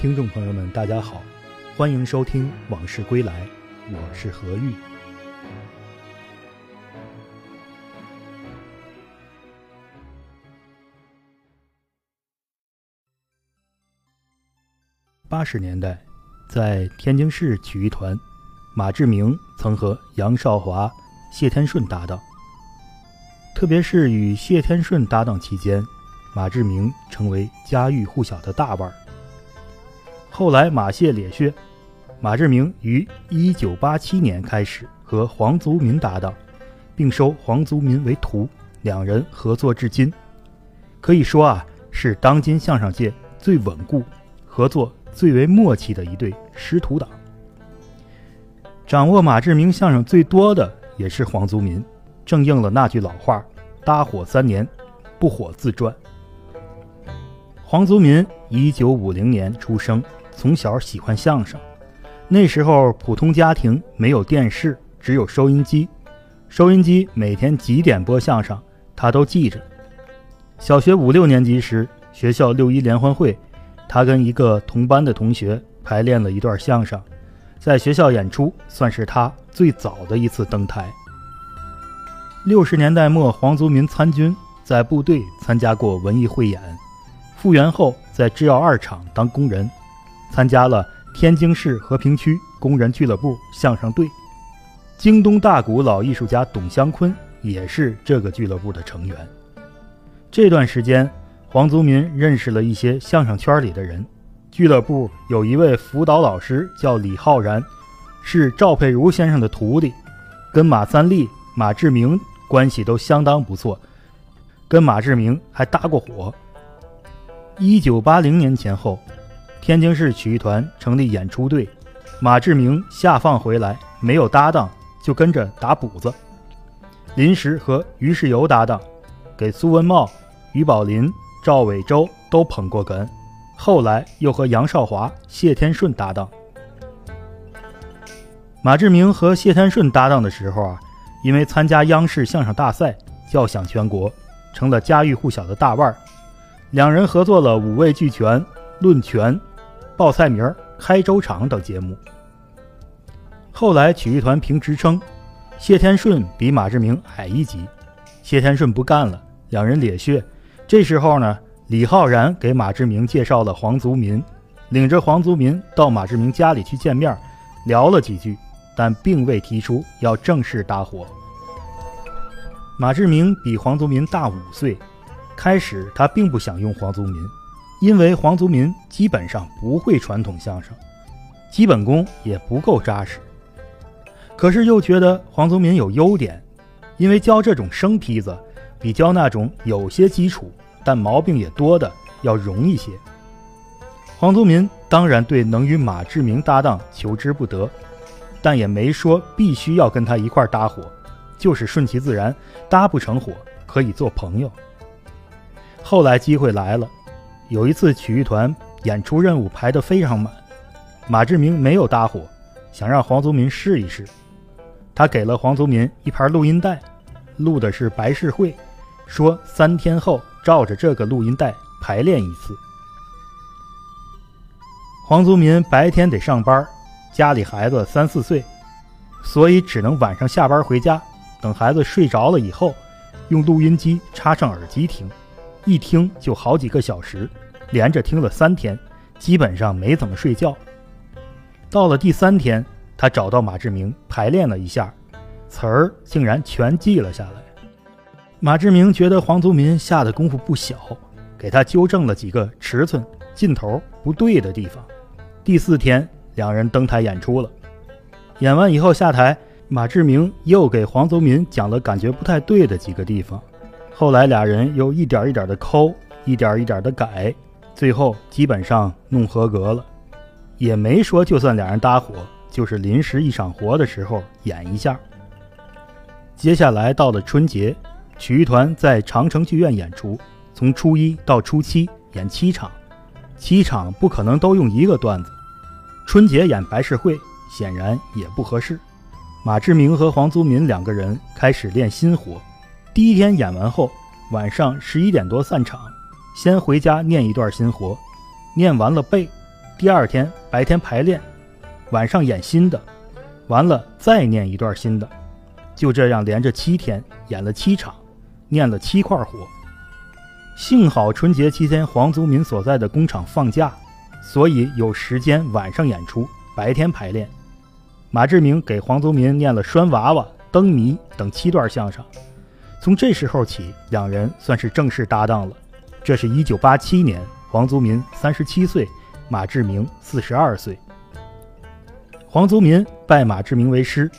听众朋友们，大家好，欢迎收听《往事归来》，我是何玉。八十年代，在天津市曲艺团，马志明曾和杨少华、谢天顺搭档。特别是与谢天顺搭档期间，马志明成为家喻户晓的大腕儿。后来马谢咧穴，马志明于一九八七年开始和黄族民搭档，并收黄族民为徒，两人合作至今，可以说啊是当今相声界最稳固、合作最为默契的一对师徒党。掌握马志明相声最多的也是黄族民，正应了那句老话：“搭伙三年，不火自转。”黄族民一九五零年出生。从小喜欢相声，那时候普通家庭没有电视，只有收音机。收音机每天几点播相声，他都记着。小学五六年级时，学校六一联欢会，他跟一个同班的同学排练了一段相声，在学校演出，算是他最早的一次登台。六十年代末，黄族民参军，在部队参加过文艺汇演，复员后在制药二厂当工人。参加了天津市和平区工人俱乐部相声队，京东大鼓老艺术家董湘坤也是这个俱乐部的成员。这段时间，黄族民认识了一些相声圈里的人。俱乐部有一位辅导老师叫李浩然，是赵佩茹先生的徒弟，跟马三立、马志明关系都相当不错，跟马志明还搭过伙。一九八零年前后。天津市曲艺团成立演出队，马志明下放回来没有搭档，就跟着打补子。临时和于世友搭档，给苏文茂、于宝林、赵伟洲都捧过哏。后来又和杨少华、谢天顺搭档。马志明和谢天顺搭档的时候啊，因为参加央视相声大赛，叫响全国，成了家喻户晓的大腕儿。两人合作了《五味俱全》《论拳》。报菜名、开粥场等节目。后来曲艺团评职称，谢天顺比马志明矮一级，谢天顺不干了，两人咧穴。这时候呢，李浩然给马志明介绍了黄族民，领着黄族民到马志明家里去见面，聊了几句，但并未提出要正式搭伙。马志明比黄族民大五岁，开始他并不想用黄族民。因为黄族民基本上不会传统相声，基本功也不够扎实。可是又觉得黄族民有优点，因为教这种生坯子，比教那种有些基础但毛病也多的要容易些。黄族民当然对能与马志明搭档求之不得，但也没说必须要跟他一块搭伙，就是顺其自然，搭不成伙可以做朋友。后来机会来了。有一次曲艺团演出任务排得非常满，马志明没有搭伙，想让黄族民试一试。他给了黄族民一盘录音带，录的是白事会，说三天后照着这个录音带排练一次。黄族民白天得上班，家里孩子三四岁，所以只能晚上下班回家，等孩子睡着了以后，用录音机插上耳机听。一听就好几个小时，连着听了三天，基本上没怎么睡觉。到了第三天，他找到马志明排练了一下，词儿竟然全记了下来。马志明觉得黄族民下的功夫不小，给他纠正了几个尺寸、劲头不对的地方。第四天，两人登台演出了。演完以后下台，马志明又给黄族民讲了感觉不太对的几个地方。后来俩人又一点一点的抠，一点一点的改，最后基本上弄合格了，也没说就算俩人搭伙，就是临时一场活的时候演一下。接下来到了春节，曲艺团在长城剧院演出，从初一到初七演七场，七场不可能都用一个段子。春节演白事会显然也不合适，马志明和黄族民两个人开始练新活。第一天演完后，晚上十一点多散场，先回家念一段新活，念完了背，第二天白天排练，晚上演新的，完了再念一段新的，就这样连着七天演了七场，念了七块活。幸好春节期间黄祖民所在的工厂放假，所以有时间晚上演出，白天排练。马志明给黄祖民念了《拴娃娃》《灯谜》等七段相声。从这时候起，两人算是正式搭档了。这是一九八七年，黄祖民三十七岁，马志明四十二岁。黄祖民拜马志明为师，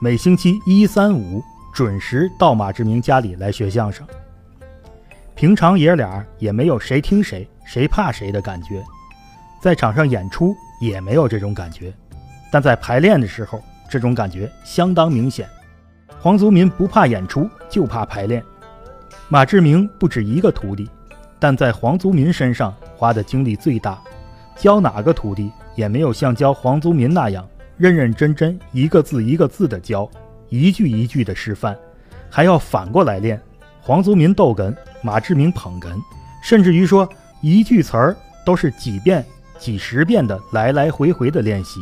每星期一、三、五准时到马志明家里来学相声。平常爷俩也没有谁听谁、谁怕谁的感觉，在场上演出也没有这种感觉，但在排练的时候，这种感觉相当明显。黄祖民不怕演出，就怕排练。马志明不止一个徒弟，但在黄祖民身上花的精力最大，教哪个徒弟也没有像教黄祖民那样认认真真一个字一个字的教，一句一句的示范，还要反过来练。黄祖民逗哏，马志明捧哏，甚至于说一句词儿都是几遍、几十遍的来来回回的练习，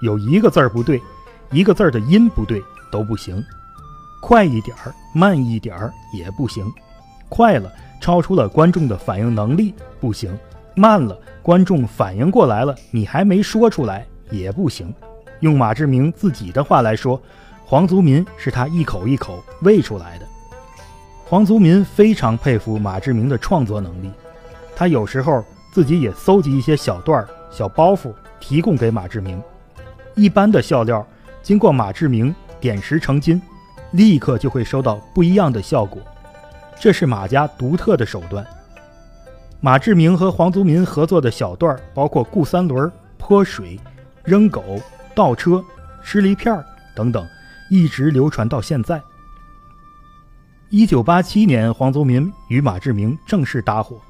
有一个字儿不对，一个字儿的音不对都不行。快一点儿，慢一点儿也不行；快了，超出了观众的反应能力，不行；慢了，观众反应过来了，你还没说出来，也不行。用马志明自己的话来说，黄祖民是他一口一口喂出来的。黄祖民非常佩服马志明的创作能力，他有时候自己也搜集一些小段儿、小包袱，提供给马志明。一般的笑料，经过马志明点石成金。立刻就会收到不一样的效果，这是马家独特的手段。马志明和黄祖民合作的小段包括雇三轮、泼水、扔狗、倒车、吃梨片等等，一直流传到现在。一九八七年，黄祖民与马志明正式搭伙，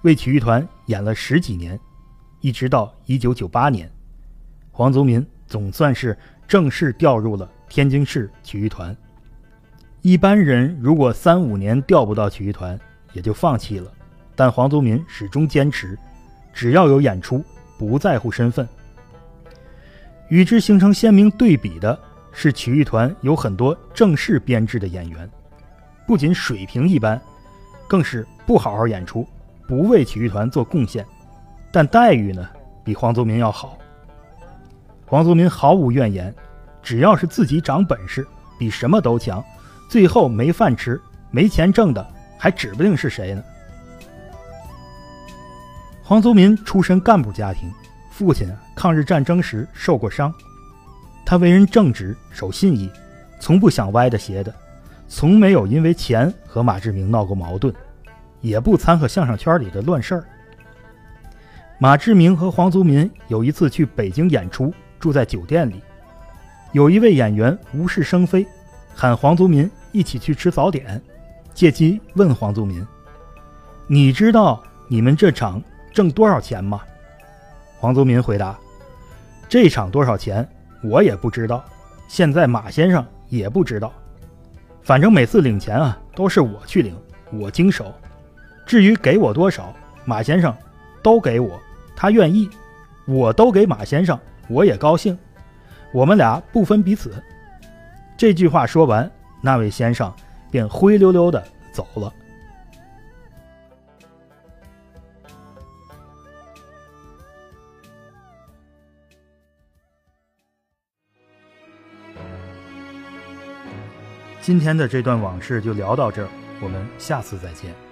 为曲艺团演了十几年，一直到一九九八年，黄祖民总算是正式调入了天津市曲艺团。一般人如果三五年调不到曲艺团，也就放弃了。但黄宗民始终坚持，只要有演出，不在乎身份。与之形成鲜明对比的是，曲艺团有很多正式编制的演员，不仅水平一般，更是不好好演出，不为曲艺团做贡献，但待遇呢，比黄宗民要好。黄宗民毫无怨言，只要是自己长本事，比什么都强。最后没饭吃、没钱挣的，还指不定是谁呢。黄宗民出身干部家庭，父亲抗日战争时受过伤，他为人正直、守信义，从不想歪的邪的，从没有因为钱和马志明闹过矛盾，也不掺和相声圈里的乱事儿。马志明和黄宗民有一次去北京演出，住在酒店里，有一位演员无事生非。喊黄祖民一起去吃早点，借机问黄祖民：“你知道你们这场挣多少钱吗？”黄祖民回答：“这场多少钱我也不知道，现在马先生也不知道。反正每次领钱啊都是我去领，我经手。至于给我多少，马先生都给我，他愿意，我都给马先生，我也高兴。我们俩不分彼此。”这句话说完，那位先生便灰溜溜的走了。今天的这段往事就聊到这儿，我们下次再见。